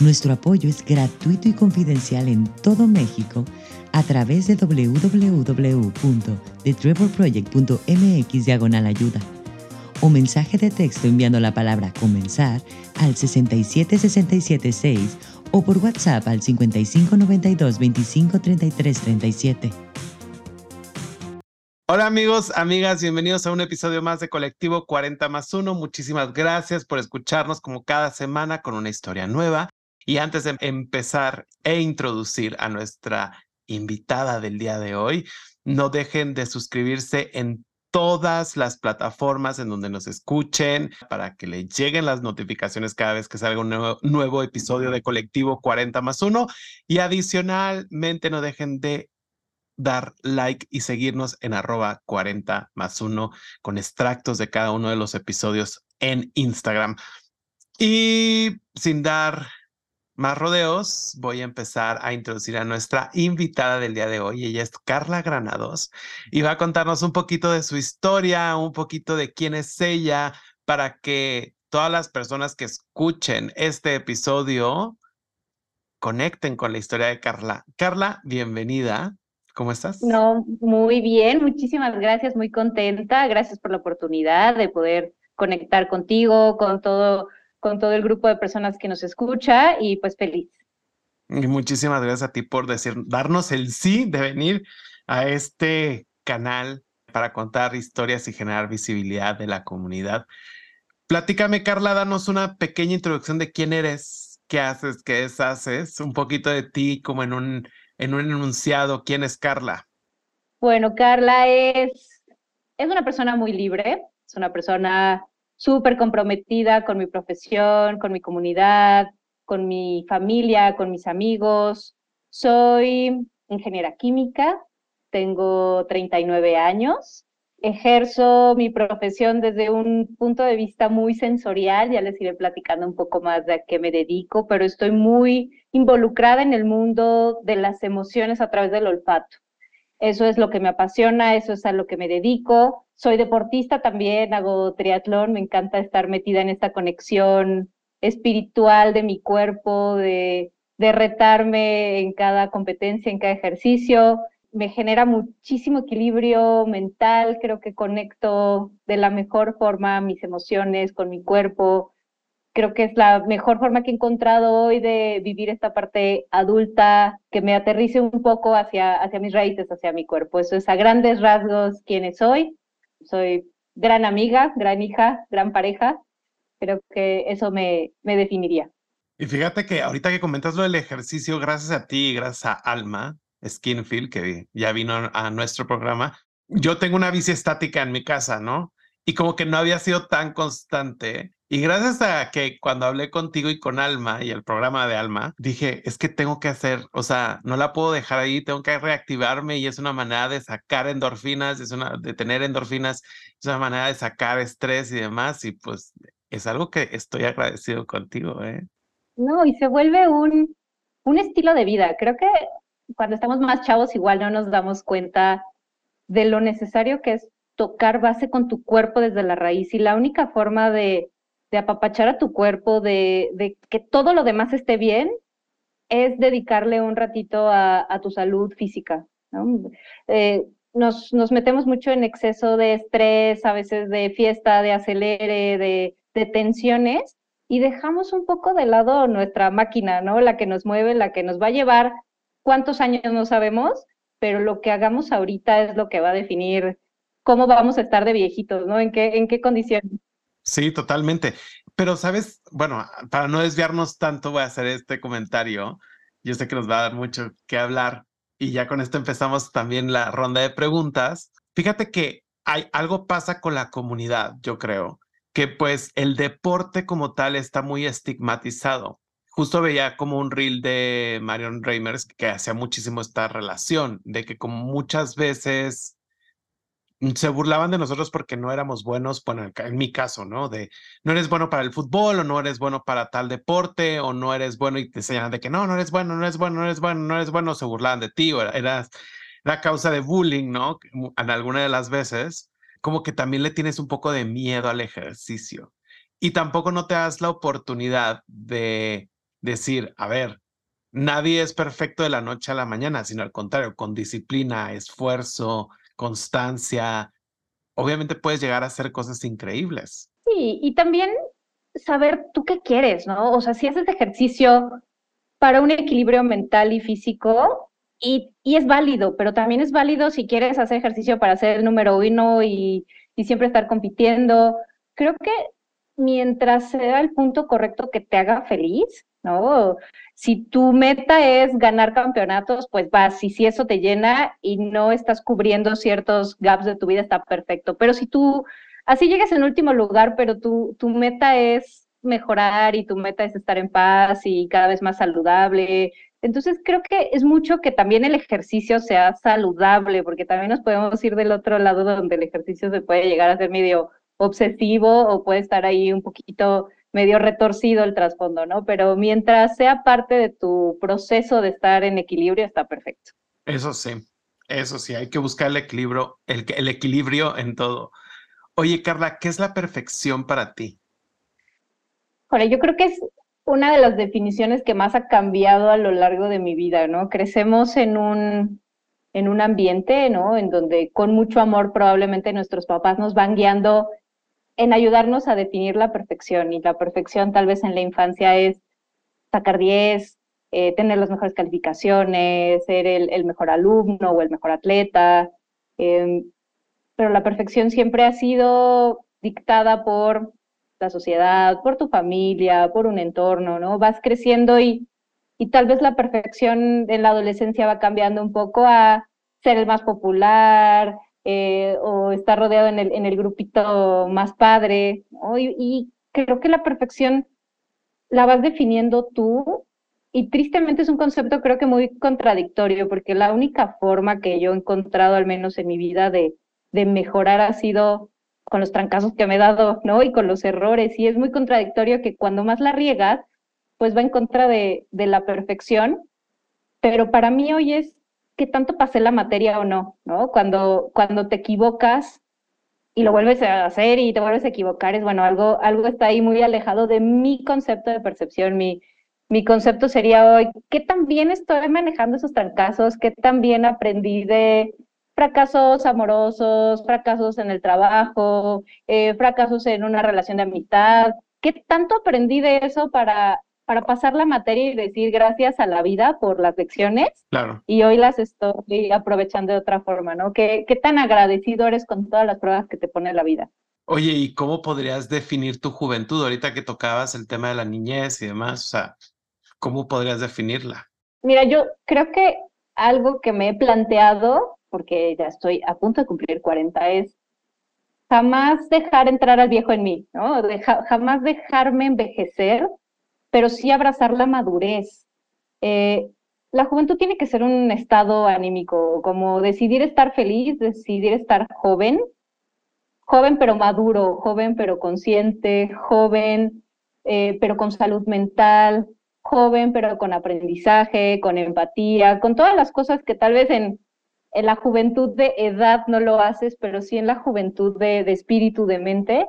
nuestro apoyo es gratuito y confidencial en todo México a través de www.thetrevorproject.mx diagonal ayuda o mensaje de texto enviando la palabra comenzar al 67676 o por WhatsApp al 5592 253337. Hola amigos, amigas, bienvenidos a un episodio más de Colectivo 40 más 1. Muchísimas gracias por escucharnos como cada semana con una historia nueva. Y antes de empezar e introducir a nuestra invitada del día de hoy, no dejen de suscribirse en todas las plataformas en donde nos escuchen para que le lleguen las notificaciones cada vez que salga un nuevo, nuevo episodio de Colectivo 40 más 1. Y adicionalmente no dejen de dar like y seguirnos en arroba 40 más 1 con extractos de cada uno de los episodios en Instagram. Y sin dar más rodeos, voy a empezar a introducir a nuestra invitada del día de hoy. Ella es Carla Granados y va a contarnos un poquito de su historia, un poquito de quién es ella, para que todas las personas que escuchen este episodio conecten con la historia de Carla. Carla, bienvenida. ¿Cómo estás? No, muy bien, muchísimas gracias, muy contenta. Gracias por la oportunidad de poder conectar contigo, con todo con todo el grupo de personas que nos escucha y pues feliz. Y muchísimas gracias a ti por decir, darnos el sí de venir a este canal para contar historias y generar visibilidad de la comunidad. Platícame, Carla, danos una pequeña introducción de quién eres, qué haces, qué deshaces, un poquito de ti como en un, en un enunciado. ¿Quién es Carla? Bueno, Carla es, es una persona muy libre, es una persona súper comprometida con mi profesión, con mi comunidad, con mi familia, con mis amigos. Soy ingeniera química, tengo 39 años, ejerzo mi profesión desde un punto de vista muy sensorial, ya les iré platicando un poco más de a qué me dedico, pero estoy muy involucrada en el mundo de las emociones a través del olfato. Eso es lo que me apasiona, eso es a lo que me dedico. Soy deportista también, hago triatlón, me encanta estar metida en esta conexión espiritual de mi cuerpo, de, de retarme en cada competencia, en cada ejercicio. Me genera muchísimo equilibrio mental, creo que conecto de la mejor forma mis emociones con mi cuerpo, creo que es la mejor forma que he encontrado hoy de vivir esta parte adulta, que me aterrice un poco hacia, hacia mis raíces, hacia mi cuerpo. Eso es a grandes rasgos quién soy. Soy gran amiga, gran hija, gran pareja. Creo que eso me, me definiría. Y fíjate que ahorita que comentas lo del ejercicio, gracias a ti y gracias a Alma Skinfield, que ya vino a nuestro programa, yo tengo una bici estática en mi casa, ¿no? Y como que no había sido tan constante y gracias a que cuando hablé contigo y con Alma y el programa de Alma, dije, es que tengo que hacer, o sea, no la puedo dejar ahí, tengo que reactivarme y es una manera de sacar endorfinas, es una de tener endorfinas, es una manera de sacar estrés y demás y pues es algo que estoy agradecido contigo, ¿eh? No, y se vuelve un, un estilo de vida. Creo que cuando estamos más chavos igual no nos damos cuenta de lo necesario que es tocar base con tu cuerpo desde la raíz y la única forma de de apapachar a tu cuerpo, de, que todo lo demás esté bien, es dedicarle un ratito a, tu salud física. Eh, nos, nos, metemos mucho en exceso de estrés, a veces de fiesta, de acelere, de, de tensiones, y dejamos un poco de lado nuestra máquina, ¿no? La que nos mueve, la que nos va a llevar cuántos años no sabemos, pero lo que hagamos ahorita es lo que va a definir cómo vamos a estar de viejitos, ¿no? En qué, en qué condiciones. Sí, totalmente. Pero, ¿sabes? Bueno, para no desviarnos tanto, voy a hacer este comentario. Yo sé que nos va a dar mucho que hablar y ya con esto empezamos también la ronda de preguntas. Fíjate que hay algo pasa con la comunidad, yo creo, que pues el deporte como tal está muy estigmatizado. justo veía como un reel de Marion Reimers que hacía muchísimo esta relación, de que como muchas veces se burlaban de nosotros porque no éramos buenos, bueno, en mi caso, ¿no? De no eres bueno para el fútbol o no eres bueno para tal deporte o no eres bueno y te enseñan de que no, no eres bueno, no eres bueno, no eres bueno, no eres bueno, se burlaban de ti o eras la causa de bullying, ¿no? En alguna de las veces, como que también le tienes un poco de miedo al ejercicio y tampoco no te das la oportunidad de decir, a ver, nadie es perfecto de la noche a la mañana, sino al contrario, con disciplina, esfuerzo, constancia, obviamente puedes llegar a hacer cosas increíbles. Sí, y también saber tú qué quieres, ¿no? O sea, si haces ejercicio para un equilibrio mental y físico, y, y, es válido, pero también es válido si quieres hacer ejercicio para ser el número uno y, y siempre estar compitiendo. Creo que mientras sea el punto correcto que te haga feliz, ¿no? Si tu meta es ganar campeonatos, pues vas, y si eso te llena y no estás cubriendo ciertos gaps de tu vida, está perfecto. Pero si tú, así llegas en último lugar, pero tu, tu meta es mejorar y tu meta es estar en paz y cada vez más saludable. Entonces creo que es mucho que también el ejercicio sea saludable, porque también nos podemos ir del otro lado donde el ejercicio se puede llegar a ser medio obsesivo o puede estar ahí un poquito medio retorcido el trasfondo, ¿no? Pero mientras sea parte de tu proceso de estar en equilibrio, está perfecto. Eso sí, eso sí, hay que buscar el equilibrio, el, el equilibrio en todo. Oye, Carla, ¿qué es la perfección para ti? Bueno, yo creo que es una de las definiciones que más ha cambiado a lo largo de mi vida, ¿no? Crecemos en un, en un ambiente, ¿no? En donde con mucho amor probablemente nuestros papás nos van guiando en ayudarnos a definir la perfección. Y la perfección tal vez en la infancia es sacar 10, eh, tener las mejores calificaciones, ser el, mejor alumno o el mejor atleta. Em, pero la perfección siempre ha sido dictada por la sociedad, por tu familia, por un entorno, ¿no? Vas creciendo y, y tal vez la perfección en la adolescencia va cambiando un poco a ser el más popular, eh, o estar rodeado en el, en el grupito más padre. Y, creo que la perfección la vas definiendo tú y tristemente es un concepto creo que muy contradictorio porque la única forma que yo he encontrado al menos en mi vida de, de mejorar ha sido con los trancazos que me he dado, ¿no? Y con los errores. Y es muy contradictorio que cuando más la riegas, pues va en contra de, de la perfección. Pero para mí hoy es qué tanto pasé la materia o no, ¿no? Cuando, cuando te equivocas y lo vuelves a hacer y te vuelves a equivocar, es bueno, algo, algo está ahí muy alejado de mi concepto de percepción, mi, mi concepto sería hoy, ¿qué tan bien estoy manejando esos trancazos? ¿Qué tan bien aprendí de fracasos amorosos, fracasos en el trabajo, eh, fracasos en una relación de amistad? ¿Qué tanto aprendí de eso para para pasar la materia y decir gracias a la vida por las lecciones. Claro. Y hoy las estoy aprovechando de otra forma, ¿no? ¿Qué, qué tan agradecido eres con todas las pruebas que te pone la vida? Oye, ¿y cómo podrías definir tu juventud? Ahorita que tocabas el tema de la niñez y demás, o sea, ¿cómo podrías definirla? Mira, yo creo que algo que me he planteado, porque ya estoy a punto de cumplir 40, es jamás dejar entrar al viejo en mí, ¿no? jamás dejarme envejecer pero sí abrazar la madurez. Eh, la juventud tiene que ser un estado anímico, como decidir estar feliz, decidir estar joven, joven pero maduro, joven pero consciente, joven eh, pero con salud mental, joven pero con aprendizaje, con empatía, con todas las cosas que tal vez en, en la juventud de edad no lo haces, pero sí en la juventud de, de espíritu, de mente,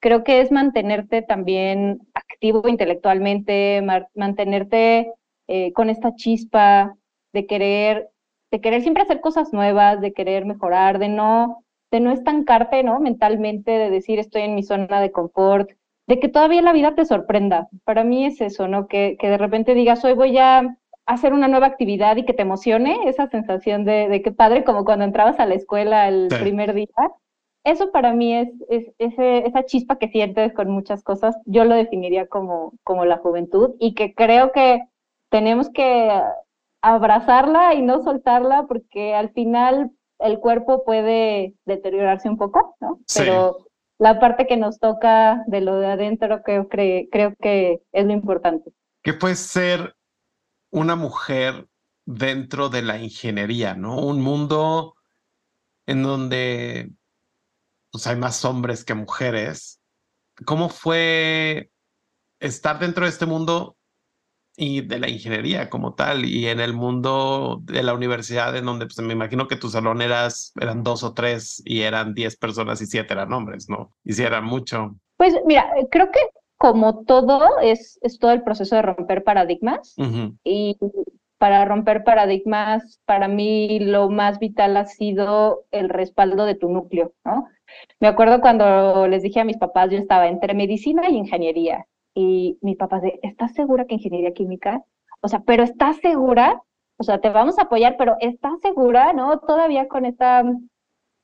creo que es mantenerte también activo intelectualmente, mantenerte eh, con esta chispa de querer, de querer siempre hacer cosas nuevas, de querer mejorar, de no, de no estancarte, ¿no? Mentalmente, de decir estoy en mi zona de confort, de que todavía la vida te sorprenda. Para mí es eso, ¿no? Que, que de repente digas, hoy voy a hacer una nueva actividad y que te emocione, esa sensación de, de que padre, como cuando entrabas a la escuela el primer día eso para mí es, esa chispa que sientes con muchas cosas, yo lo definiría como, como la juventud y que creo que tenemos que abrazarla y no soltarla porque al final el cuerpo puede deteriorarse un poco, ¿no? Pero la parte que nos toca de lo de adentro creo, creo, creo que es lo importante. ¿Qué puede ser una mujer dentro de la ingeniería, ¿no? Un mundo en donde pues, hay más hombres que mujeres. ¿Cómo fue estar dentro de este mundo y de la ingeniería como tal y en el mundo de la universidad en donde pues, me imagino que tu salón eras, eran dos o tres y eran diez personas y siete eran hombres, ¿no? Y si eran mucho. Pues mira, creo que como todo es, es todo el proceso de romper paradigmas y para romper paradigmas, para mí lo más vital ha sido el respaldo de tu núcleo, ¿no? Me acuerdo cuando les dije a mis papás, yo estaba entre medicina y ingeniería y mis papás de, ¿estás segura que ingeniería química? O sea, pero ¿estás segura? O sea, te vamos a apoyar, pero ¿estás segura? ¿No? Todavía con esta,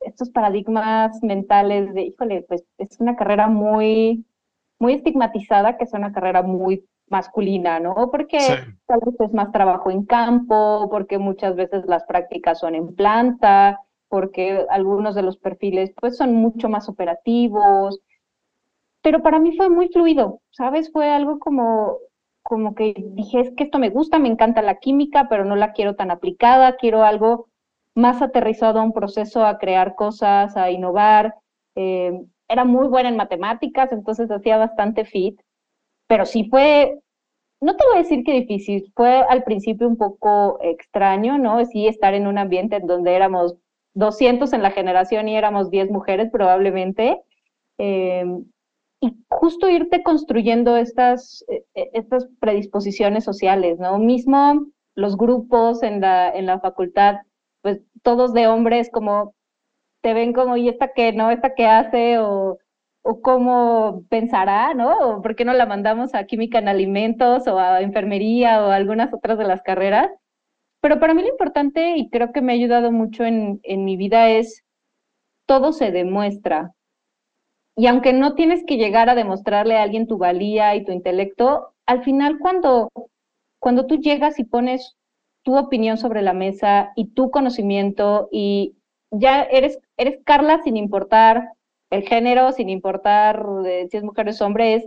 estos paradigmas mentales de, híjole, pues es una carrera muy, muy estigmatizada, que es una carrera muy masculina, ¿no? Porque tal vez es más trabajo en campo, porque muchas veces las prácticas son en planta, porque algunos de los perfiles pues son mucho más operativos, pero para mí fue muy fluido, ¿sabes? Fue algo como, como que dije, es que esto me gusta, me encanta la química, pero no la quiero tan aplicada, quiero algo más aterrizado a un proceso, a crear cosas, a innovar. Eh, era muy buena en matemáticas, entonces hacía bastante fit, pero sí fue, no te voy a decir que difícil, fue al principio un poco extraño, ¿no? Sí, estar en un ambiente en donde éramos 200 en la generación y éramos 10 mujeres probablemente. Eh, y justo irte construyendo estas, eh, eh, estas predisposiciones sociales, ¿no? Mismo los grupos en la, en la facultad, pues todos de hombres como te ven como, ¿y esta qué, no? ¿Esta qué hace? O, o cómo pensará, ¿no? Por qué no la mandamos a química en alimentos o a enfermería o a algunas otras de las carreras. Pero para mí lo importante, y creo que me ha ayudado mucho en, en mi vida, es todo se demuestra. Y aunque no tienes que llegar a demostrarle a alguien tu valía y tu intelecto, al final cuando, cuando tú llegas y pones tu opinión sobre la mesa y tu conocimiento y ya eres, eres Carla sin importar el género, sin importar si es mujer o es hombre, es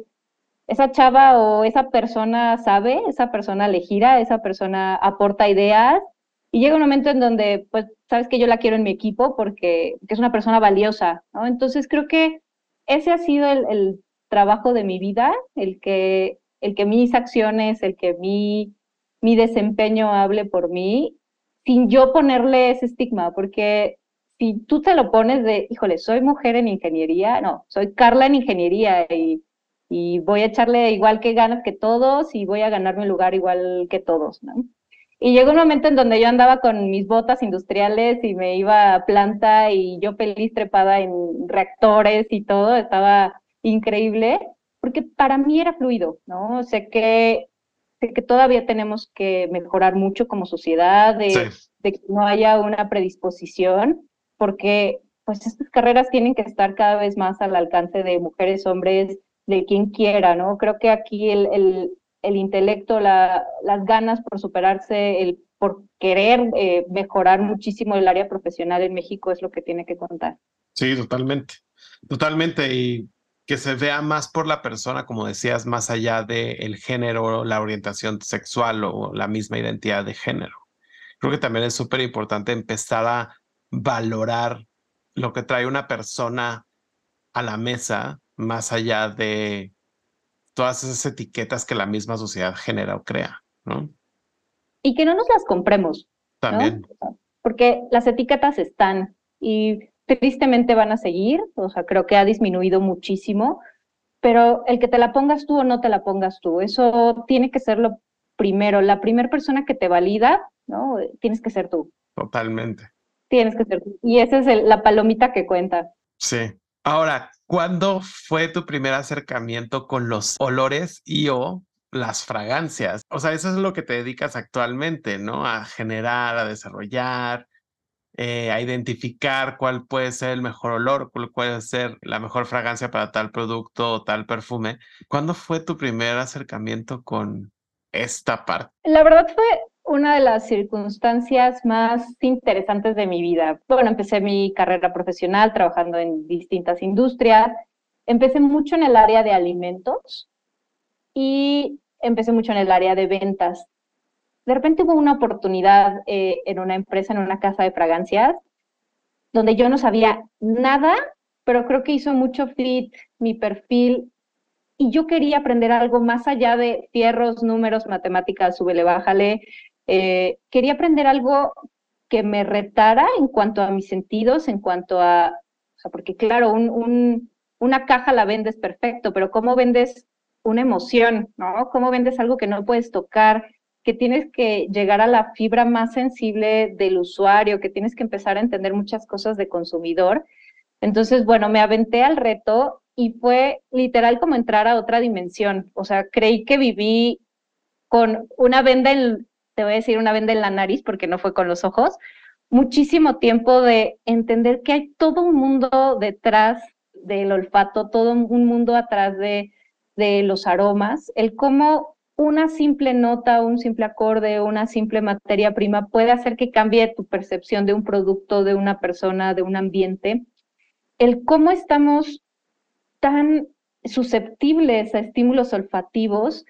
esa chava o esa persona sabe, esa persona le gira, esa persona aporta ideas y llega un momento en donde, pues, sabes que yo la quiero en mi equipo porque, es una persona valiosa. Entonces creo que ese ha sido el, trabajo de mi vida, el que, el que mis acciones, el que mi, mi desempeño hable por mí, sin yo ponerle ese estigma, porque si tú te lo pones de, híjole, soy mujer en ingeniería, no, soy Carla en ingeniería y, y voy a echarle igual que ganas que todos y voy a ganarme un lugar igual que todos, ¿no? Y llegó un momento en donde yo andaba con mis botas industriales y me iba a planta y yo feliz trepada en reactores y todo, estaba increíble, porque para mí era fluido, ¿no? Sé que, sé que todavía tenemos que mejorar mucho como sociedad, de, de que no haya una predisposición, porque pues estas carreras tienen que estar cada vez más al alcance de mujeres, hombres, de quien quiera, ¿no? Creo que aquí el, el, el intelecto, la, las ganas por superarse, el por querer eh, mejorar muchísimo el área profesional en México es lo que tiene que contar. Sí, totalmente, totalmente. Y que se vea más por la persona, como decías, más allá del el género, la orientación sexual o la misma identidad de género. Creo que también es súper importante empezar a valorar lo que trae una persona a la mesa, más allá de todas esas etiquetas que la misma sociedad genera o crea, ¿no? Y que no nos las compremos. También. Porque las etiquetas están y tristemente van a seguir, o sea, creo que ha disminuido muchísimo, pero el que te la pongas tú o no te la pongas tú, eso tiene que ser lo primero. La primera persona que te valida, ¿no? Tienes que ser tú. Totalmente. Tienes que ser tú. Y esa es la palomita que cuenta. Sí. Ahora, ¿cuándo fue tu primer acercamiento con los olores y o las fragancias? O sea, eso es lo que te dedicas actualmente, ¿no? A generar, a desarrollar, eh, a identificar cuál puede ser el mejor olor, cuál puede ser la mejor fragancia para tal producto o tal perfume. ¿Cuándo fue tu primer acercamiento con esta parte? La verdad fue una de las circunstancias más interesantes de mi vida. Bueno, empecé mi carrera profesional trabajando en distintas industrias. Empecé mucho en el área de alimentos y empecé mucho en el área de ventas. De repente hubo una oportunidad eh, en una empresa, en una casa de fragancias, donde yo no sabía nada, pero creo que hizo mucho fit mi perfil y yo quería aprender algo más allá de fierros, números, matemáticas, súbele, bájale. Eh, quería aprender algo que me retara en cuanto a mis sentidos, en cuanto a, porque claro, un, una caja la vendes perfecto, pero ¿cómo vendes una emoción, ¿no? ¿Cómo vendes algo que no puedes tocar? que tienes que llegar a la fibra más sensible del usuario, que tienes que empezar a entender muchas cosas de consumidor. Entonces, bueno, me aventé al reto y fue literal como entrar a otra dimensión. O sea, creí que viví con una venda en, te voy a decir una venda en la nariz porque no fue con los ojos, muchísimo tiempo de entender que hay todo un mundo detrás del olfato, todo un mundo atrás de, de los aromas, el cómo una simple nota, un simple acorde, una simple materia prima puede hacer que cambie tu percepción de un producto, de una persona, de un ambiente. El cómo estamos tan susceptibles a estímulos olfativos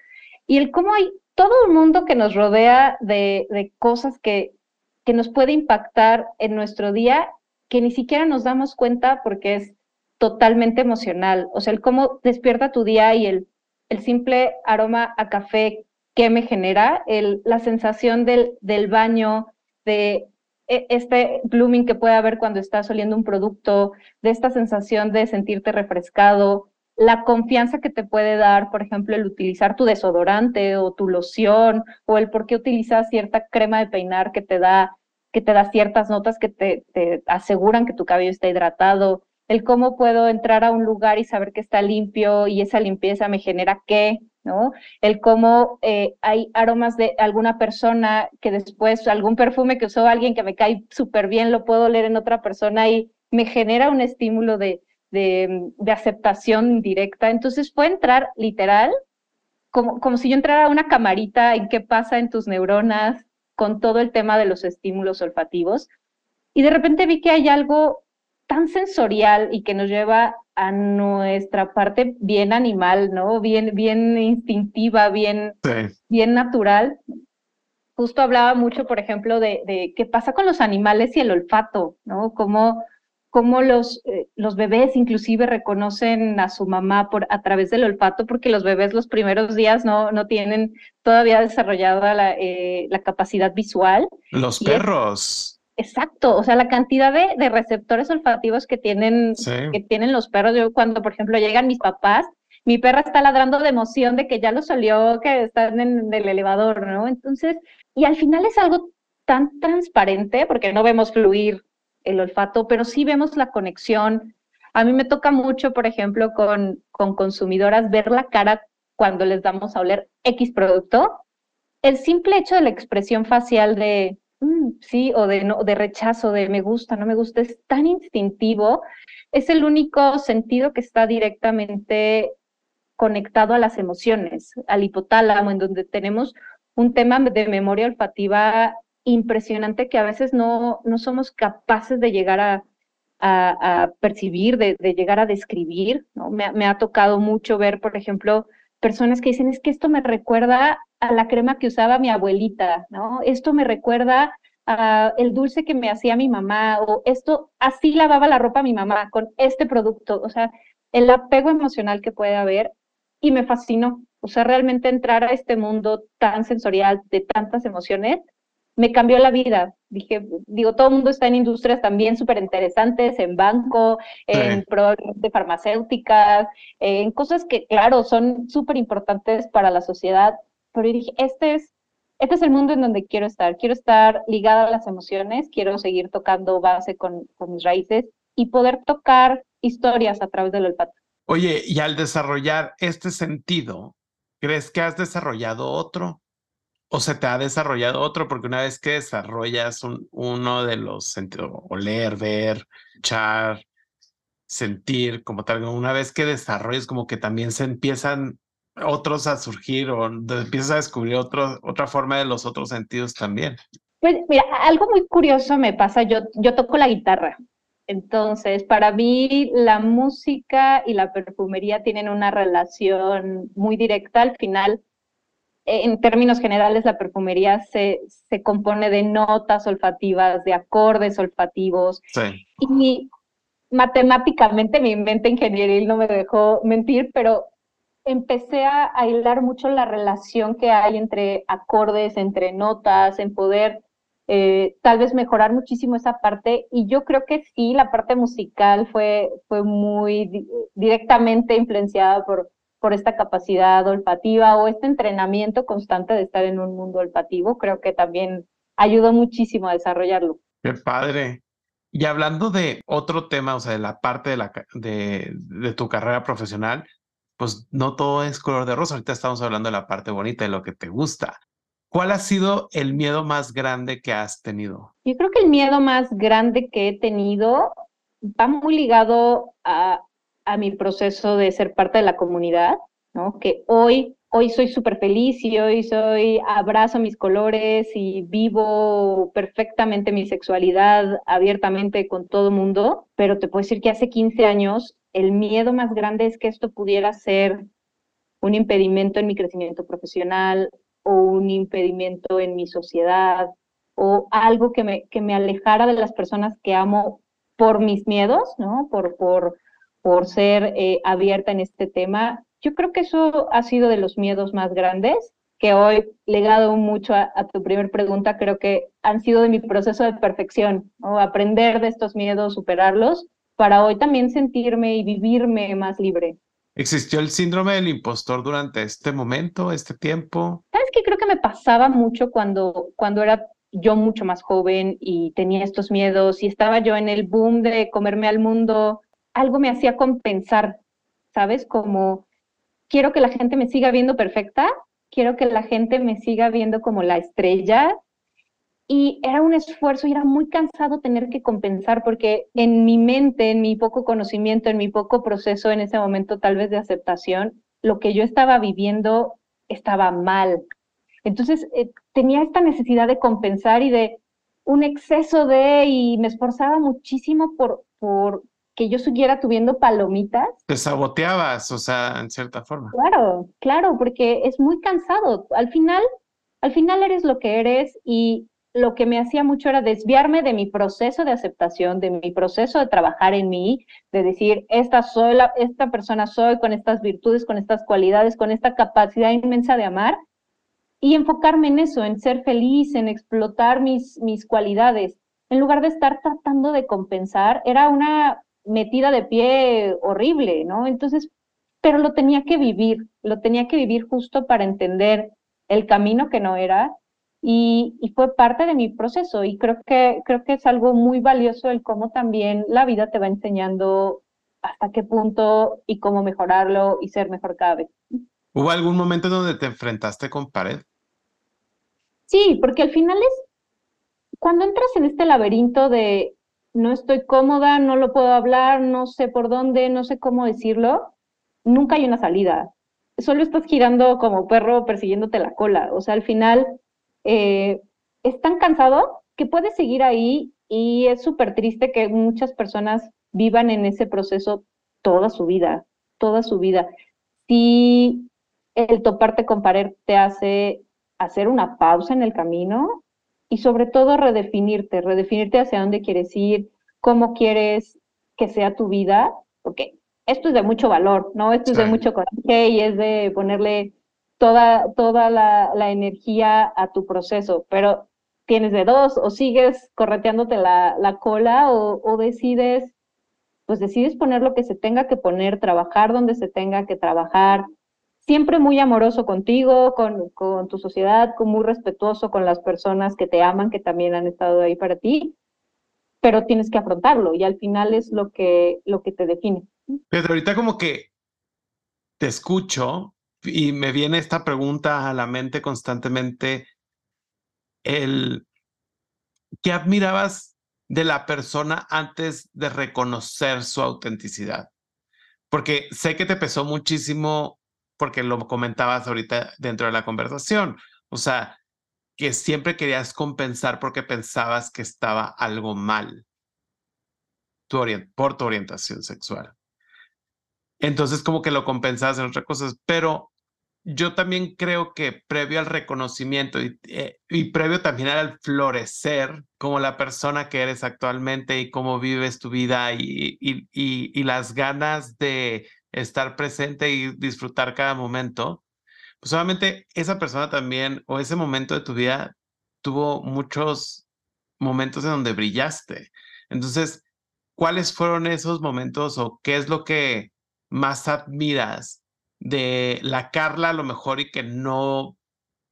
y el cómo hay todo un mundo que nos rodea de, cosas que, que nos puede impactar en nuestro día que ni siquiera nos damos cuenta porque es totalmente emocional. O sea, el cómo despierta tu día y el, el simple aroma a café que me genera, el, la sensación del, del baño, de e, este blooming que puede haber cuando estás oliendo un producto, de esta sensación de sentirte refrescado, la confianza que te puede dar, por ejemplo, el utilizar tu desodorante o tu loción, o el por qué utilizas cierta crema de peinar que te da, que te da ciertas notas que te, te aseguran que tu cabello está hidratado, el cómo puedo entrar a un lugar y saber que está limpio y esa limpieza me genera qué, ¿no? El cómo eh, hay aromas de alguna persona que después algún perfume que usó alguien que me cae súper bien, lo puedo leer en otra persona y me genera un estímulo de, de, aceptación directa. Entonces puede entrar literal como, como si yo entrara a una camarita en qué pasa en tus neuronas con todo el tema de los estímulos olfativos. Y de repente vi que hay algo tan sensorial y que nos lleva a nuestra parte bien animal, ¿no? Bien, bien instintiva, bien, bien natural. Justo hablaba mucho, por ejemplo, de, de, qué pasa con los animales y el olfato, ¿no? Cómo, cómo los, eh, los bebés inclusive reconocen a su mamá por, a través del olfato, porque los bebés los primeros días no, no tienen todavía desarrollada la, eh, la capacidad visual. Los perros. Exacto, o sea, la cantidad de, receptores olfativos que tienen, que tienen los perros. Yo cuando, por ejemplo, llegan mis papás, mi perra está ladrando de emoción de que ya lo salió, que están en el elevador, ¿no? Entonces, y al final es algo tan transparente, porque no vemos fluir el olfato, pero sí vemos la conexión. A mí me toca mucho, por ejemplo, con, con consumidoras ver la cara cuando les damos a oler X producto. El simple hecho de la expresión facial de, Mm, sí, o de, no, de rechazo, de me gusta, no me gusta, es tan instintivo, es el único sentido que está directamente conectado a las emociones, al hipotálamo, en donde tenemos un tema de memoria olfativa impresionante que a veces no, no somos capaces de llegar a, a, percibir, de, de, llegar a describir. ¿no? Me, me, ha tocado mucho ver, por ejemplo, personas que dicen, es que esto me recuerda a la crema que usaba mi abuelita, ¿no? Esto me recuerda a el dulce que me hacía mi mamá, o esto, así lavaba la ropa mi mamá con este producto, o sea, el apego emocional que puede haber, y me fascinó, o sea, realmente entrar a este mundo tan sensorial, de tantas emociones, me cambió la vida. Dije, digo, todo el mundo está en industrias también súper interesantes, en banco, en de farmacéuticas, en cosas que, claro, son súper importantes para la sociedad. Pero dije, este es, este es el mundo en donde quiero estar. Quiero estar ligada a las emociones, quiero seguir tocando base con, con mis raíces y poder tocar historias a través del olfato. Oye, y al desarrollar este sentido, ¿crees que has desarrollado otro? O se te ha desarrollado otro, porque una vez que desarrollas uno de los sentidos, oler, ver, echar, sentir, como tal, una vez que desarrollas, como que también se empiezan otros a surgir o empiezas a descubrir otro, otra forma de los otros sentidos también. Pues mira, algo muy curioso me pasa, yo, yo toco la guitarra, entonces para mí la música y la perfumería tienen una relación muy directa al final en términos generales, la perfumería se, se compone de notas olfativas, de acordes olfativos. Sí. Y matemáticamente mi mente ingenieril no me dejó mentir, pero empecé a, a hilar mucho la relación que hay entre acordes, entre notas, en poder eh, tal vez mejorar muchísimo esa parte. Y yo creo que sí, la parte musical fue, fue muy directamente influenciada por, por esta capacidad olfativa o este entrenamiento constante de estar en un mundo olfativo. Creo que también ayudó muchísimo a desarrollarlo. Qué padre. Y hablando de otro tema, o sea, de la parte de, la, de, de tu carrera profesional, pues no todo es color de rosa. Ahorita estamos hablando de la parte bonita, de lo que te gusta. ¿Cuál ha sido el miedo más grande que has tenido? Yo creo que el miedo más grande que he tenido va muy ligado a, a mi proceso de ser parte de la comunidad, ¿no? Que hoy, hoy soy súper feliz y hoy soy, abrazo mis colores y vivo perfectamente mi sexualidad abiertamente con todo mundo, pero te puedo decir que hace 15 años el miedo más grande es que esto pudiera ser un impedimento en mi crecimiento profesional o un impedimento en mi sociedad o algo que me, que me alejara de las personas que amo por mis miedos, ¿no? Por, por, por ser eh, abierta en este tema. Yo creo que eso ha sido de los miedos más grandes, que hoy, legado mucho a, a tu primera pregunta, creo que han sido de mi proceso de perfección, ¿no? aprender de estos miedos, superarlos, para hoy también sentirme y vivirme más libre. ¿Existió el síndrome del impostor durante este momento, este tiempo? ¿Sabes qué? Creo que me pasaba mucho cuando, cuando era yo mucho más joven y tenía estos miedos y estaba yo en el boom de comerme al mundo. Algo me hacía compensar, ¿sabes? Como quiero que la gente me siga viendo perfecta, quiero que la gente me siga viendo como la estrella y era un esfuerzo y era muy cansado tener que compensar porque en mi mente, en mi poco conocimiento, en mi poco proceso en ese momento tal vez de aceptación, lo que yo estaba viviendo estaba mal. Entonces eh, tenía esta necesidad de compensar y de un exceso de, y me esforzaba muchísimo por, por que yo siguiera tuviendo palomitas. Te saboteabas, o sea, en cierta forma. Claro, claro, porque es muy cansado. Al final, al final eres lo que eres y lo que me hacía mucho era desviarme de mi proceso de aceptación, de mi proceso de trabajar en mí, de decir, esta soy la, esta persona soy con estas virtudes, con estas cualidades, con esta capacidad inmensa de amar y enfocarme en eso, en ser feliz, en explotar mis, mis cualidades, en lugar de estar tratando de compensar, era una metida de pie horrible, ¿no? Entonces, pero lo tenía que vivir, lo tenía que vivir justo para entender el camino que no era y, y, fue parte de mi proceso y creo que, creo que es algo muy valioso el cómo también la vida te va enseñando hasta qué punto y cómo mejorarlo y ser mejor cada vez. ¿Hubo algún momento donde te enfrentaste con pared? Sí, porque al final es cuando entras en este laberinto de no estoy cómoda, no lo puedo hablar, no sé por dónde, no sé cómo decirlo, nunca hay una salida. Solo estás girando como perro persiguiéndote la cola. O sea, al final eh, es tan cansado que puedes seguir ahí y es súper triste que muchas personas vivan en ese proceso toda su vida, toda su vida. Si el toparte con pared te hace hacer una pausa en el camino y sobre todo redefinirte, redefinirte hacia dónde quieres ir, cómo quieres que sea tu vida, porque esto es de mucho valor, ¿no? Esto es de mucho coraje y es de ponerle toda, toda la, la, energía a tu proceso, pero tienes de dos, o sigues correteándote la, la cola o, o, decides, pues decides poner lo que se tenga que poner, trabajar donde se tenga que trabajar, siempre muy amoroso contigo, con, con tu sociedad, con muy respetuoso con las personas que te aman, que también han estado ahí para ti, pero tienes que afrontarlo y al final es lo que, lo que te define. Pero ahorita como que te escucho y me viene esta pregunta a la mente constantemente, el, ¿qué admirabas de la persona antes de reconocer su autenticidad? Porque sé que te pesó muchísimo, porque lo comentabas ahorita dentro de la conversación, o sea, que siempre querías compensar porque pensabas que estaba algo mal tu por tu orientación sexual. Entonces como que lo compensabas en otras cosas, pero yo también creo que previo al reconocimiento y, eh, previo también al florecer como la persona que eres actualmente y cómo vives tu vida y, las ganas de estar presente y disfrutar cada momento, pues solamente esa persona también o ese momento de tu vida tuvo muchos momentos en donde brillaste. Entonces, ¿cuáles fueron esos momentos o qué es lo que más admiras de la Carla a lo mejor y que no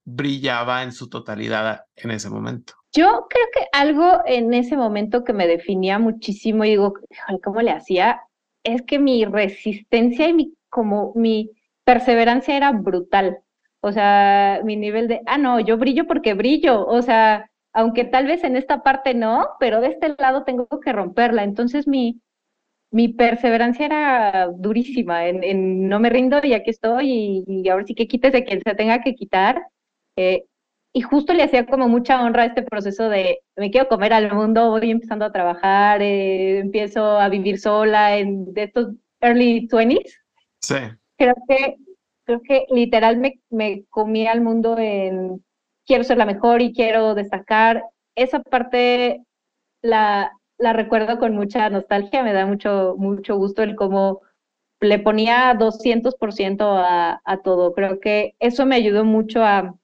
brillaba en su totalidad en ese momento? Yo creo que algo en ese momento que me definía muchísimo y digo, ¿cómo le hacía? Es que mi resistencia y mi, como mi perseverancia era brutal. O sea, mi nivel de, ah, no, yo brillo porque brillo. O sea, aunque tal vez en esta parte no, pero de este lado tengo que romperla. Entonces mi, mi perseverancia era durísima en, no me rindo y aquí estoy y, ahora sí que quítese quien se tenga que quitar. Eh, y justo le hacía como mucha honra a este proceso de me quiero comer al mundo, voy empezando a trabajar, eh, empiezo a vivir sola en de estos early 20s. Sí. Creo que, creo que literal me, me comí al mundo en quiero ser la mejor y quiero destacar. Esa parte la, la recuerdo con mucha nostalgia, me da mucho, mucho gusto el cómo le ponía 200% a, a todo. Creo que eso me ayudó mucho a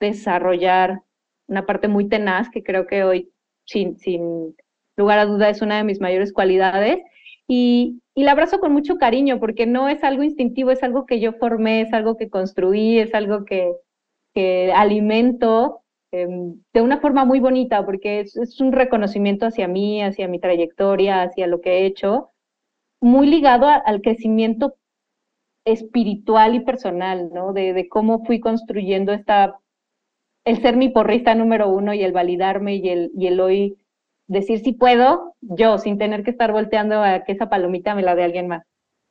desarrollar una parte muy tenaz que creo que hoy, sin, sin lugar a duda, es una de mis mayores cualidades. Y, y la abrazo con mucho cariño porque no es algo instintivo, es algo que yo formé, es algo que construí, es algo que, que alimento Em, de una forma muy bonita, porque es, un reconocimiento hacia mí, hacia mi trayectoria, hacia lo que he hecho, muy ligado al crecimiento espiritual y personal, ¿no? De, cómo fui construyendo esta, el ser mi porrista número uno y el validarme y el, y el hoy decir si puedo, yo, sin tener que estar volteando a que esa palomita me la dé alguien más.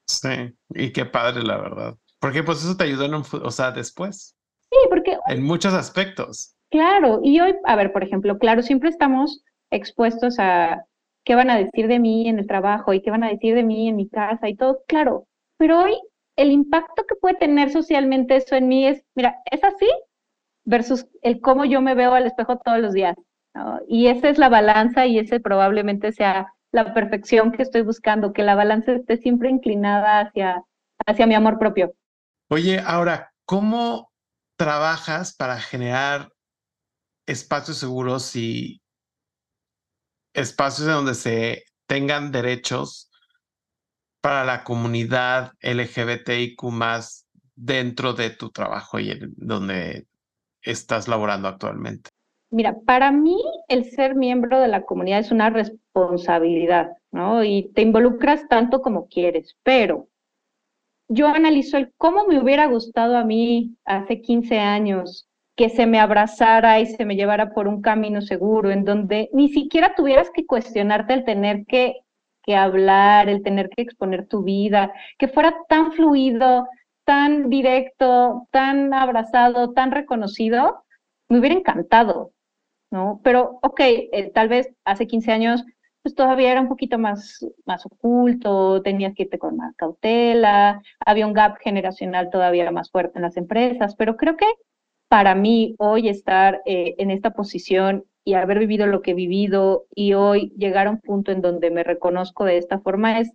Sí, y qué padre, la verdad. Porque pues eso te ayudó en un, o sea, después. Sí, porque... En muchos aspectos. Claro, y hoy, a ver, por ejemplo, claro, siempre estamos expuestos a qué van a decir de mí en el trabajo y qué van a decir de mí en mi casa y todo, claro, pero hoy el impacto que puede tener socialmente eso en mí es, mira, es así versus el cómo yo me veo al espejo todos los días. Y esa es la balanza y ese probablemente sea la perfección que estoy buscando, que la balanza esté siempre inclinada hacia, hacia mi amor propio. Oye, ahora, ¿cómo trabajas para generar espacios seguros y espacios donde se tengan derechos para la comunidad LGBTIQ más dentro de tu trabajo y en donde estás laborando actualmente? Mira, para mí el ser miembro de la comunidad es una responsabilidad, ¿no? Y te involucras tanto como quieres, pero yo analizo el cómo me hubiera gustado a mí hace 15 años que se me abrazara y se me llevara por un camino seguro, en donde ni siquiera tuvieras que cuestionarte el tener que, que hablar, el tener que exponer tu vida, que fuera tan fluido, tan directo, tan abrazado, tan reconocido, me hubiera encantado, ¿no? Pero, ok, eh, tal vez hace 15 años, pues todavía era un poquito más, más oculto, tenías que irte con más cautela, había un gap generacional todavía más fuerte en las empresas, pero creo que para mí hoy estar eh, en esta posición y haber vivido lo que he vivido y hoy llegar a un punto en donde me reconozco de esta forma es,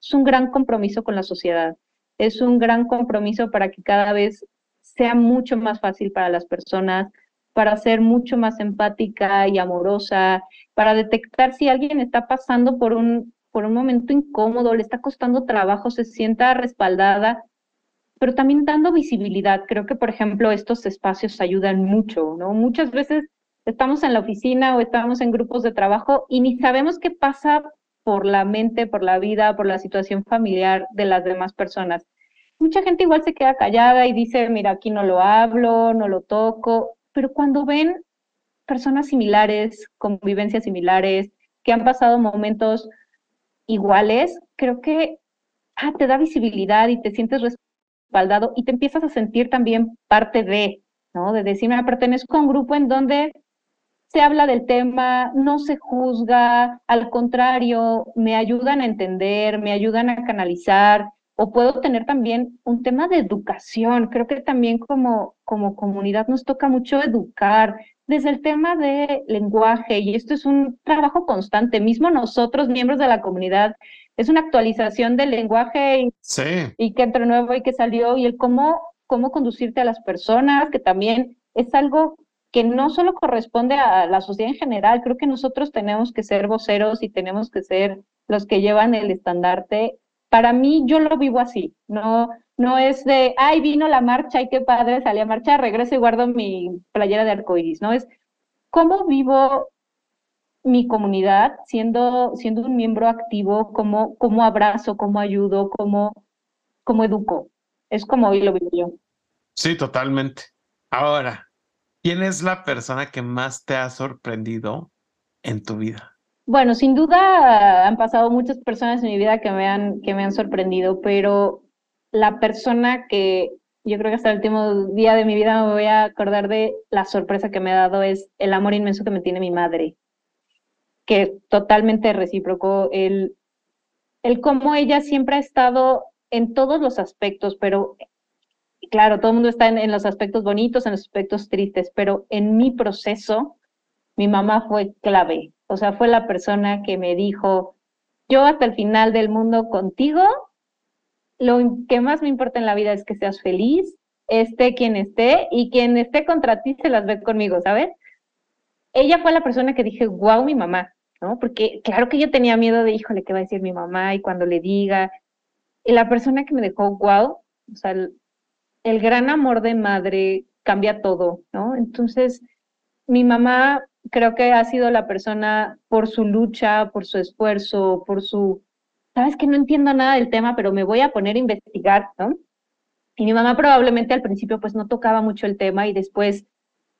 es un gran compromiso con la sociedad. Es un gran compromiso para que cada vez sea mucho más fácil para las personas, para ser mucho más empática y amorosa, para detectar si alguien está pasando por un, por un momento incómodo, le está costando trabajo, se sienta respaldada pero también dando visibilidad. Creo que, por ejemplo, estos espacios ayudan mucho, ¿no? Muchas veces estamos en la oficina o estamos en grupos de trabajo y ni sabemos qué pasa por la mente, por la vida, por la situación familiar de las demás personas. Mucha gente igual se queda callada y dice, mira, aquí no lo hablo, no lo toco, pero cuando ven personas similares, convivencias similares, que han pasado momentos iguales, creo que ah, te da visibilidad y te sientes y te empiezas a sentir también parte de, ¿no? De decir, me pertenezco a un grupo en donde se habla del tema, no se juzga, al contrario, me ayudan a entender, me ayudan a canalizar, o puedo tener también un tema de educación. Creo que también como, como comunidad nos toca mucho educar desde el tema de lenguaje y esto es un trabajo constante. Mismo nosotros, miembros de la comunidad, es una actualización del lenguaje y, sí. y que entre nuevo y que salió y el cómo, cómo conducirte a las personas, que también es algo que no solo corresponde a la sociedad en general, creo que nosotros tenemos que ser voceros y tenemos que ser los que llevan el estandarte para mí yo lo vivo así, no, no es de, ay, vino la marcha y qué padre, salí a marchar, regreso y guardo mi playera de arcoíris, ¿no? Es cómo vivo mi comunidad siendo, siendo un miembro activo, cómo, cómo abrazo, cómo ayudo, cómo, cómo educo. Es como hoy lo vivo yo. Sí, totalmente. Ahora, ¿quién es la persona que más te ha sorprendido en tu vida? Bueno, sin duda han pasado muchas personas en mi vida que me han, que me han sorprendido, pero la persona que yo creo que hasta el último día de mi vida me voy a acordar de la sorpresa que me ha dado es el amor inmenso que me tiene mi madre, que totalmente recíproco, el, el cómo ella siempre ha estado en todos los aspectos, pero claro, todo el mundo está en, los aspectos bonitos, en los aspectos tristes, pero en mi proceso, mi mamá fue clave, o sea, fue la persona que me dijo, yo hasta el final del mundo contigo, lo que más me importa en la vida es que seas feliz, esté quien esté, y quien esté contra ti se las ve conmigo, ¿sabes? Ella fue la persona que dije, wow, mi mamá, ¿no? Porque claro que yo tenía miedo de, híjole, ¿qué va a decir mi mamá? Y cuando le diga, y la persona que me dejó, wow, o sea, el, gran amor de madre cambia todo, ¿no? Entonces, mi mamá creo que ha sido la persona por su lucha, por su esfuerzo, por su, sabes que no entiendo nada del tema, pero me voy a poner a investigar, ¿no? Y mi mamá probablemente al principio pues no tocaba mucho el tema y después,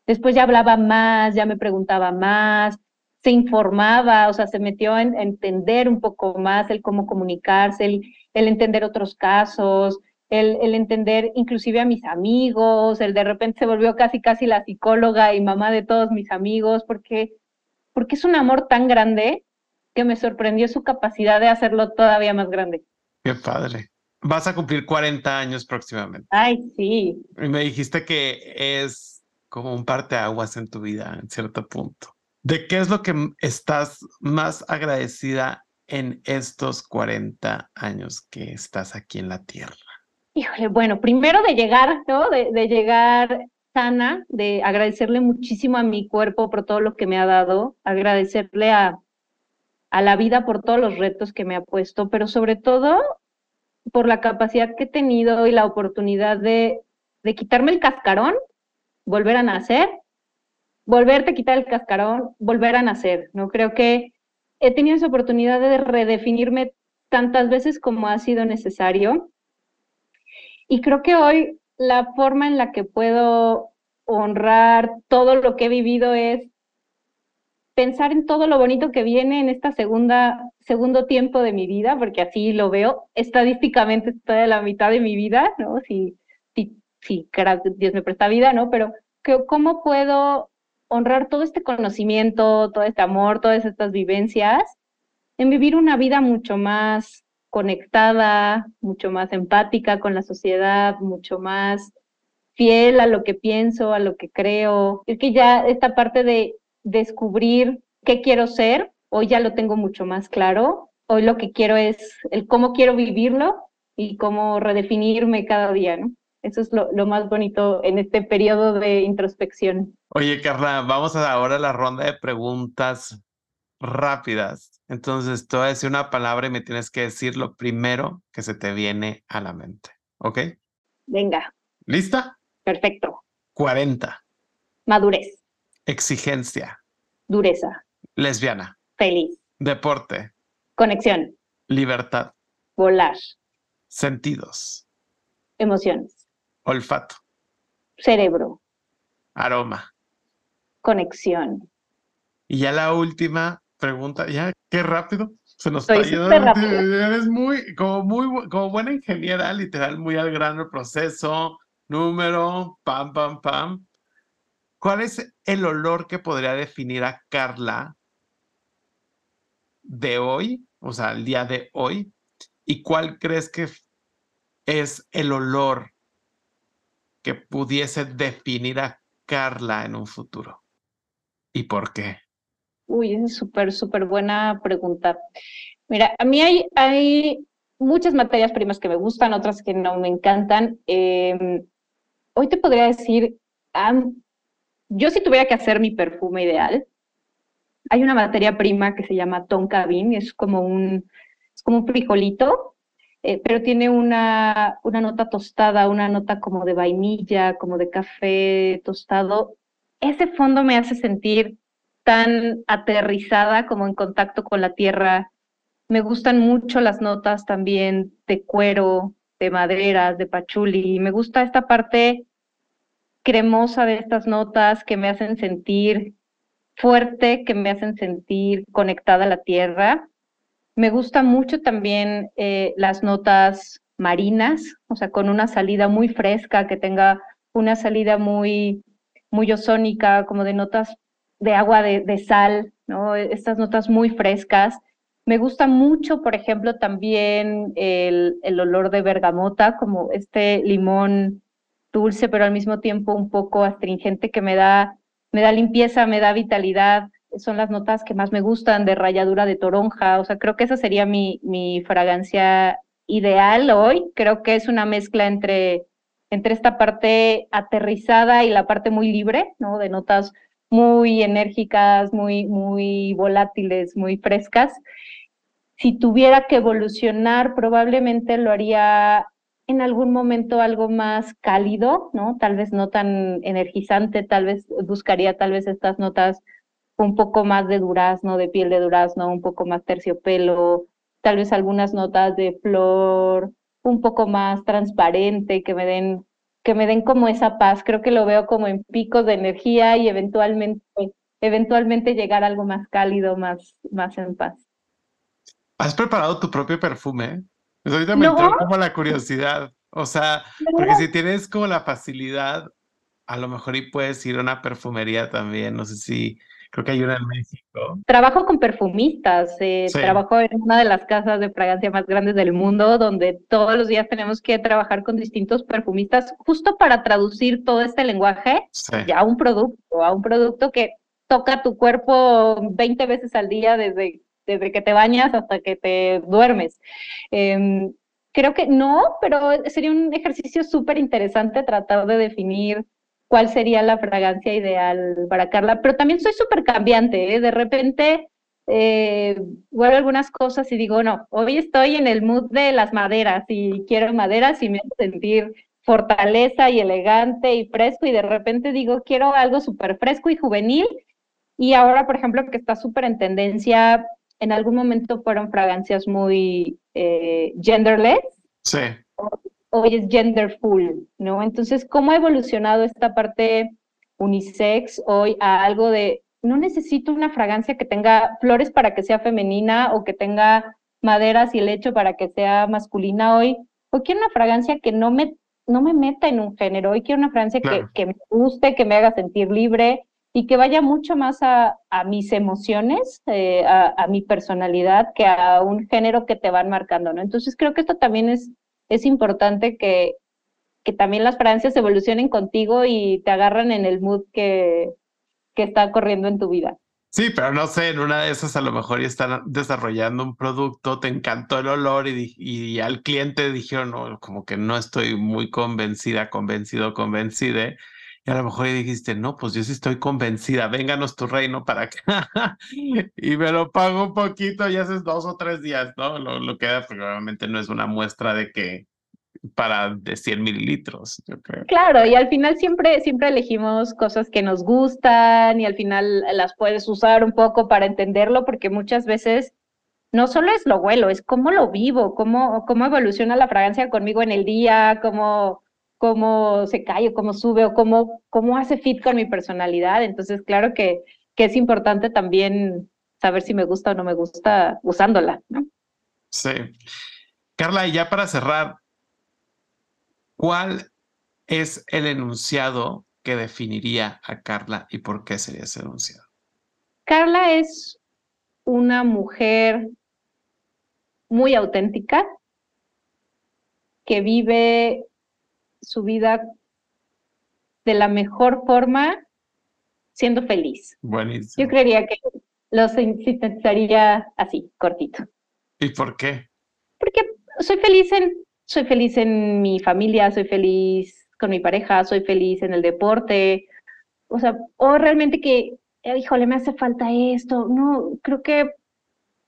después ya hablaba más, ya me preguntaba más, se informaba, o sea, se metió a entender un poco más el cómo comunicarse, el, el entender otros casos, el, el, entender inclusive a mis amigos, el de repente se volvió casi casi la psicóloga y mamá de todos mis amigos, porque, porque es un amor tan grande que me sorprendió su capacidad de hacerlo todavía más grande. Qué padre. Vas a cumplir 40 años próximamente. Ay, sí. Y me dijiste que es como un parteaguas en tu vida, en cierto punto. ¿De qué es lo que estás más agradecida en estos 40 años que estás aquí en la Tierra? Híjole, bueno, primero de llegar, ¿no? De, de, llegar sana, de agradecerle muchísimo a mi cuerpo por todo lo que me ha dado, agradecerle a, a la vida por todos los retos que me ha puesto, pero sobre todo por la capacidad que he tenido y la oportunidad de, de quitarme el cascarón, volver a nacer, volverte a quitar el cascarón, volver a nacer, ¿no? Creo que he tenido esa oportunidad de redefinirme tantas veces como ha sido necesario y creo que hoy la forma en la que puedo honrar todo lo que he vivido es pensar en todo lo bonito que viene en esta segunda, segundo tiempo de mi vida, porque así lo veo. Estadísticamente estoy la mitad de mi vida, ¿no? Si, si, si Dios me presta vida, ¿no? Pero ¿cómo puedo honrar todo este conocimiento, todo este amor, todas estas vivencias en vivir una vida mucho más conectada, mucho más empática con la sociedad, mucho más fiel a lo que pienso, a lo que creo. Es que ya esta parte de descubrir qué quiero ser, hoy ya lo tengo mucho más claro. Hoy lo que quiero es el cómo quiero vivirlo y cómo redefinirme cada día, ¿no? Eso es lo, lo más bonito en este periodo de introspección. Oye, Carla, vamos ahora a la ronda de preguntas rápidas. Entonces, te voy a decir una palabra y me tienes que decir lo primero que se te viene a la mente. ¿Ok? Venga. ¿Lista? Perfecto. 40. Madurez. Exigencia. Dureza. Lesbiana. Feliz. Deporte. Conexión. Libertad. Volar. Sentidos. Emociones. Olfato. Cerebro. Aroma. Conexión. Y ya la última, pregunta, ya, qué rápido. Se nos está yendo. Eres muy, como muy, como buena ingeniera, literal, muy al grano el proceso, número, pam, pam, pam. ¿Cuál es el olor que podría definir a Carla de hoy, o sea, el día de hoy? ¿Y cuál crees que es el olor que pudiese definir a Carla en un futuro? ¿Y por qué? Uy, es súper, súper buena pregunta. Mira, a mí hay, hay muchas materias primas que me gustan, otras que no me encantan. Em, hoy te podría decir, yo si tuviera que hacer mi perfume ideal, hay una materia prima que se llama tonka bean, es como un, es como un frijolito, eh, pero tiene una, una nota tostada, una nota como de vainilla, como de café tostado. Ese fondo me hace sentir tan aterrizada como en contacto con la tierra. Me gustan mucho las notas también de cuero, de maderas, de pachuli. Me gusta esta parte cremosa de estas notas que me hacen sentir fuerte, que me hacen sentir conectada a la tierra. Me gusta mucho también eh, las notas marinas, o sea, con una salida muy fresca, que tenga una salida muy, muy ozónica, como de notas de agua de, sal, ¿no? Estas notas muy frescas. Me gusta mucho, por ejemplo, también el, el olor de bergamota, como este limón dulce, pero al mismo tiempo un poco astringente que me da, me da limpieza, me da vitalidad. Son las notas que más me gustan de ralladura de toronja. O sea, creo que esa sería mi, mi fragancia ideal hoy. Creo que es una mezcla entre, entre esta parte aterrizada y la parte muy libre, ¿no? De notas muy enérgicas, muy, muy volátiles, muy frescas. Si tuviera que evolucionar, probablemente lo haría en algún momento algo más cálido, ¿no? Tal vez no tan energizante, tal vez buscaría tal vez estas notas un poco más de durazno, de piel de durazno, un poco más terciopelo, tal vez algunas notas de flor, un poco más transparente, que me den, que me den como esa paz. Creo que lo veo como en picos de energía y eventualmente, eventualmente llegar a algo más cálido, más, más en paz. ¿Has preparado tu propio perfume? Pues ahorita me entró como la curiosidad. O sea, porque si tienes como la facilidad, a lo mejor y puedes ir a una perfumería también. No sé si, creo que hay una en México. Trabajo con perfumistas. Eh, trabajo en una de las casas de fragancia más grandes del mundo, donde todos los días tenemos que trabajar con distintos perfumistas, justo para traducir todo este lenguaje ya a un producto, a un producto que toca tu cuerpo 20 veces al día desde desde que te bañas hasta que te duermes. Em, creo que no, pero sería un ejercicio súper interesante tratar de definir cuál sería la fragancia ideal para Carla, pero también soy súper cambiante, ¿eh? de repente eh, algunas cosas y digo, no, hoy estoy en el mood de las maderas y quiero maderas y me hace sentir fortaleza y elegante y fresco y de repente digo, quiero algo súper fresco y juvenil y ahora, por ejemplo, que está súper en tendencia en algún momento fueron fragancias muy eh, genderless. Sí. Hoy es genderful, ¿no? Entonces, ¿cómo ha evolucionado esta parte unisex hoy a algo de, no necesito una fragancia que tenga flores para que sea femenina o que tenga maderas y lecho para que sea masculina hoy? Hoy quiero una fragancia que no me, no me meta en un género, hoy quiero una fragancia que, que me guste, que me haga sentir libre, y que vaya mucho más a, mis emociones, eh, a, mi personalidad, que a un género que te van marcando, ¿no? Entonces creo que esto también es, es importante que, que también las fragancias evolucionen contigo y te agarran en el mood que, que está corriendo en tu vida. Sí, pero no sé, en una de esas a lo mejor ya están desarrollando un producto, te encantó el olor y, y al cliente dijeron, no, como que no estoy muy convencida, convencido, convencida y a lo mejor dijiste, no, pues yo sí estoy convencida, vénganos tu reino para acá. y me lo pago un poquito y haces dos o tres días, ¿no? Lo, lo que probablemente no es una muestra de que para de 100 mililitros, yo creo. Claro, y al final siempre, siempre elegimos cosas que nos gustan y al final las puedes usar un poco para entenderlo, porque muchas veces no solo es lo huelo, es cómo lo vivo, cómo, cómo evoluciona la fragancia conmigo en el día, cómo cómo se cae o cómo sube o cómo, cómo hace fit con mi personalidad. Entonces, claro que, que es importante también saber si me gusta o no me gusta usándola, ¿no? Sí. Carla, y ya para cerrar, ¿cuál es el enunciado que definiría a Carla y por qué sería ese enunciado? Carla es una mujer muy auténtica, que vive su vida de la mejor forma siendo feliz. Buenísimo. Yo creería que lo sintetizaría así, cortito. ¿Y por qué? Porque soy feliz en, soy feliz en mi familia, soy feliz con mi pareja, soy feliz en el deporte. O sea, o realmente que, eh, híjole, me hace falta esto. No, creo que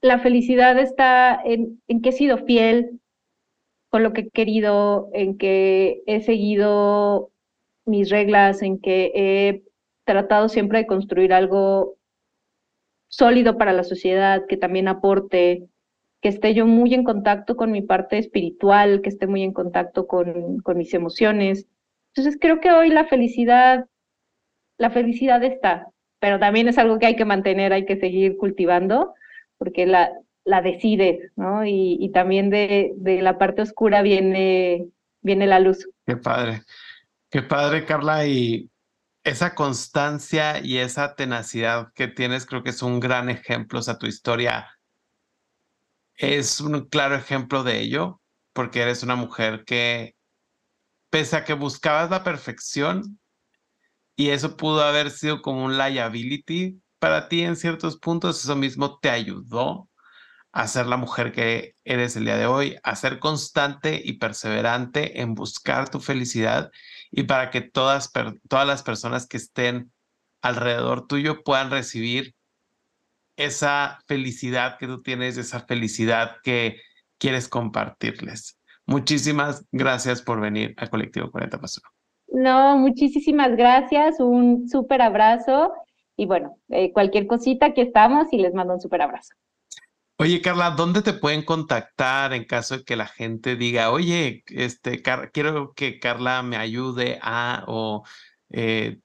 la felicidad está en, en que he sido fiel con lo que he querido, en que he seguido mis reglas, en que he tratado siempre de construir algo sólido para la sociedad, que también aporte, que esté yo muy en contacto con mi parte espiritual, que esté muy en contacto con, mis emociones. Entonces creo que hoy la felicidad, la felicidad está, pero también es algo que hay que mantener, hay que seguir cultivando, porque la, la decides, ¿no? Y, y también de, de, la parte oscura viene, viene la luz. Qué padre, qué padre, Carla, y esa constancia y esa tenacidad que tienes creo que es un gran ejemplo, o sea, tu historia es un claro ejemplo de ello, porque eres una mujer que, pese a que buscabas la perfección, y eso pudo haber sido como un liability para ti en ciertos puntos, eso mismo te ayudó a ser la mujer que eres el día de hoy, a ser constante y perseverante en buscar tu felicidad y para que todas, todas las personas que estén alrededor tuyo puedan recibir esa felicidad que tú tienes, esa felicidad que quieres compartirles. Muchísimas gracias por venir a Colectivo 40 más 1. No, muchísimas gracias, un súper abrazo y bueno, eh, cualquier cosita aquí estamos y les mando un súper abrazo. Oye, Carla, ¿dónde te pueden contactar en caso de que la gente diga, oye, este, quiero que Carla me ayude a, o eh,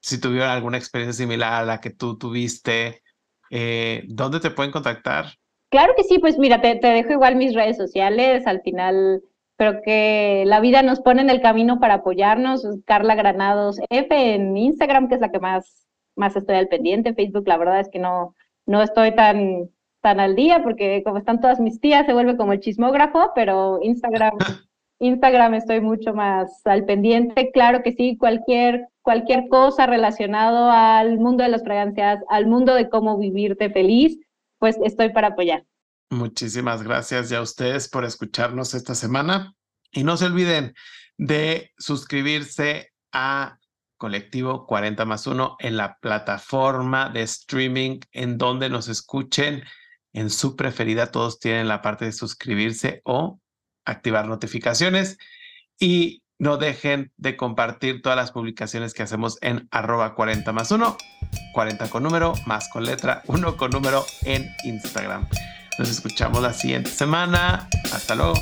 si tuvieron alguna experiencia similar a la que tú tuviste, eh, ¿dónde te pueden contactar? Claro que sí, pues mira, te, dejo igual mis redes sociales, al final creo que la vida nos pone en el camino para apoyarnos, Carla Granados F en Instagram, que es la que más, más estoy al pendiente, Facebook la verdad es que no, no estoy tan tan al día, porque como están todas mis tías, se vuelve como el chismógrafo, pero Instagram, Instagram estoy mucho más al pendiente. Claro que sí, cualquier, cualquier cosa relacionado al mundo de las fragancias, al mundo de cómo vivirte feliz, pues estoy para apoyar. Muchísimas gracias ya a ustedes por escucharnos esta semana. Y no se olviden de suscribirse a Colectivo 40 más 1 en la plataforma de streaming en donde nos escuchen en su preferida. Todos tienen la parte de suscribirse o activar notificaciones. Y no dejen de compartir todas las publicaciones que hacemos en arroba 40 más 1, 40 con número, más con letra, 1 con número en Instagram. Nos escuchamos la siguiente semana. Hasta luego.